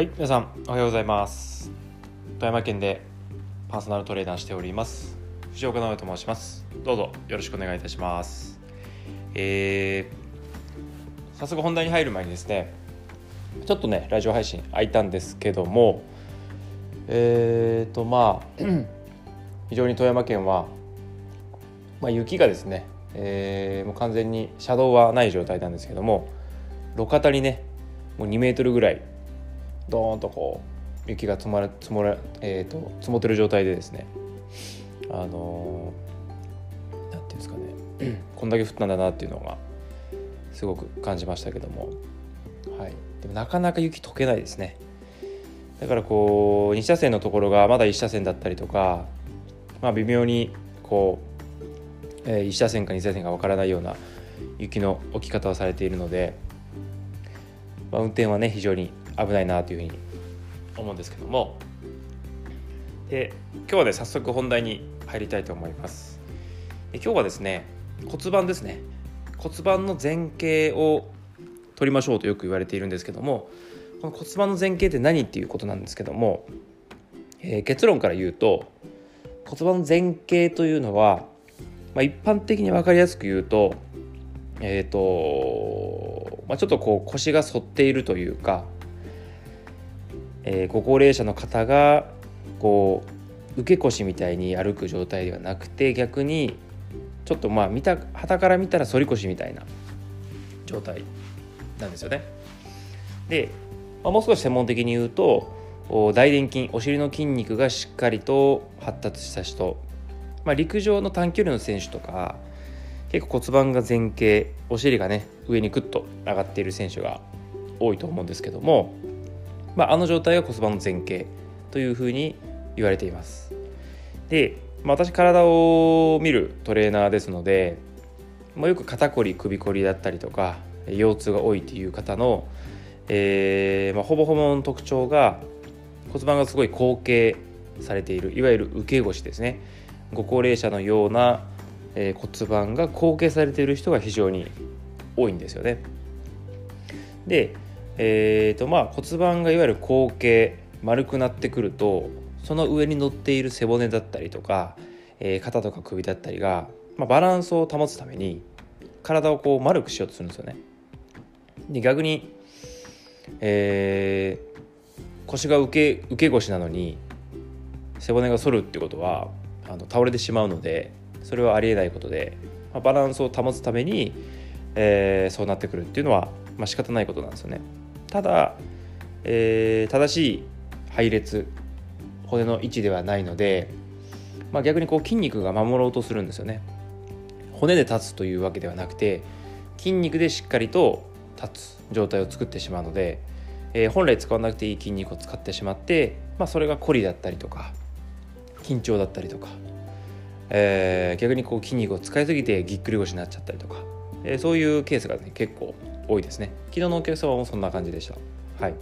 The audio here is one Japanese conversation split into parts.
はい皆さんおはようございます。富山県でパーソナルトレーナーしております。藤岡直と申します。どうぞよろしくお願いいたします。えー、早速本題に入る前にですねちょっとねラジオ配信空いたんですけどもえーとまあ 非常に富山県は、まあ、雪がですね、えー、もう完全に車道はない状態なんですけども路肩にねもう2メートルぐらいドーンとこう雪が積もら積もら、えーと、積もってる状態でですねあのー、なんていうんですかね こんだけ降ったんだなっていうのがすごく感じましたけども、はい、でもなかなか雪解けないですね。だからこう2車線のところがまだ1車線だったりとか、まあ、微妙にこう、えー、1車線か2車線かわからないような雪の置き方をされているので、まあ、運転はね非常に危ないなというふうに思うんですけども。で今日はね早速本題に入りたいと思います。で今日はですね骨盤ですね。骨盤の前傾を取りましょうとよく言われているんですけどもこの骨盤の前傾って何っていうことなんですけども、えー、結論から言うと骨盤の前傾というのは、まあ、一般的に分かりやすく言うとえっ、ー、と、まあ、ちょっとこう腰が反っているというかえー、ご高齢者の方がこう受け腰みたいに歩く状態ではなくて逆にちょっとまあ見た旗から見たら反り腰みたいな状態なんですよね。で、まあ、もう少し専門的に言うと大臀筋お尻の筋肉がしっかりと発達した人、まあ、陸上の短距離の選手とか結構骨盤が前傾お尻がね上にクッと上がっている選手が多いと思うんですけどもまあ、あの状態が骨盤の前傾というふうに言われています。で、まあ、私体を見るトレーナーですので、まあ、よく肩こり首こりだったりとか腰痛が多いという方の、えーまあ、ほぼほぼの特徴が骨盤がすごい後傾されているいわゆる受け腰ですねご高齢者のような、えー、骨盤が後傾されている人が非常に多いんですよね。でえーとまあ、骨盤がいわゆる後傾丸くなってくるとその上に乗っている背骨だったりとか、えー、肩とか首だったりが、まあ、バランスを保つために体をこう丸くしようとするんですよね。で逆に、えー、腰が受け受け腰なのに背骨が反るってことはあの倒れてしまうのでそれはありえないことで、まあ、バランスを保つために、えー、そうなってくるっていうのは、まあ、仕方ないことなんですよね。ただ、えー、正しい配列骨の位置ではないので、まあ、逆にこう筋肉が守ろうとするんですよね。骨で立つというわけではなくて筋肉でしっかりと立つ状態を作ってしまうので、えー、本来使わなくていい筋肉を使ってしまって、まあ、それがコリだったりとか緊張だったりとか、えー、逆にこう筋肉を使いすぎてぎっくり腰になっちゃったりとか、えー、そういうケースが、ね、結構多いですね。昨日のお客様もそんな感じでした。はい。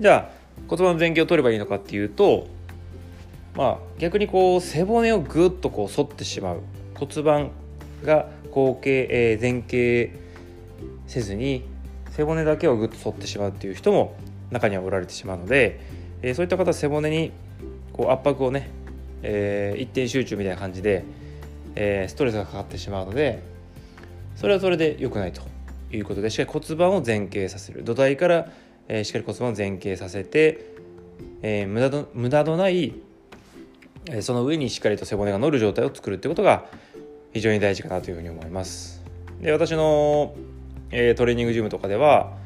じゃあ骨盤の前傾を取ればいいのかっていうとまあ逆にこう背骨をぐっとこう反ってしまう。骨盤が後傾、えー、前傾せずに背骨だけをぐっと反ってしまうっていう人も中にはおられてしまうので、えー、そういった方背骨にこう圧迫をね、えー、一点集中みたいな感じで、えー、ストレスがかかってしまうのでそれはそれで良くないと。いうことでしっかり骨盤を前傾させる土台から、えー、しっかり骨盤を前傾させて、えー、無駄の無駄のない、えー、その上にしっかりと背骨が乗る状態を作るってことが非常に大事かなというふうに思います。で私の、えー、トレーニングジムとかでは、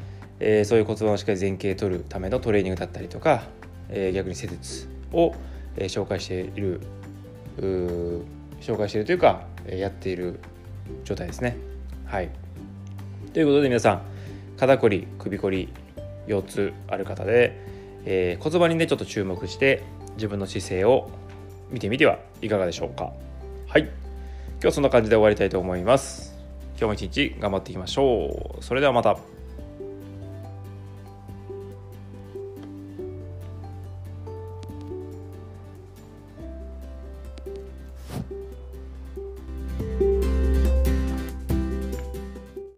えー、そういう骨盤をしっかり前傾取るためのトレーニングだったりとか、えー、逆に施術を、えー、紹介している紹介しているというか、えー、やっている状態ですね。はい。ということで皆さん肩こり首こり腰痛ある方で、えー、骨盤にねちょっと注目して自分の姿勢を見てみてはいかがでしょうか。はい。今日はそんな感じで終わりたいと思います。今日も一日頑張っていきましょう。それではまた。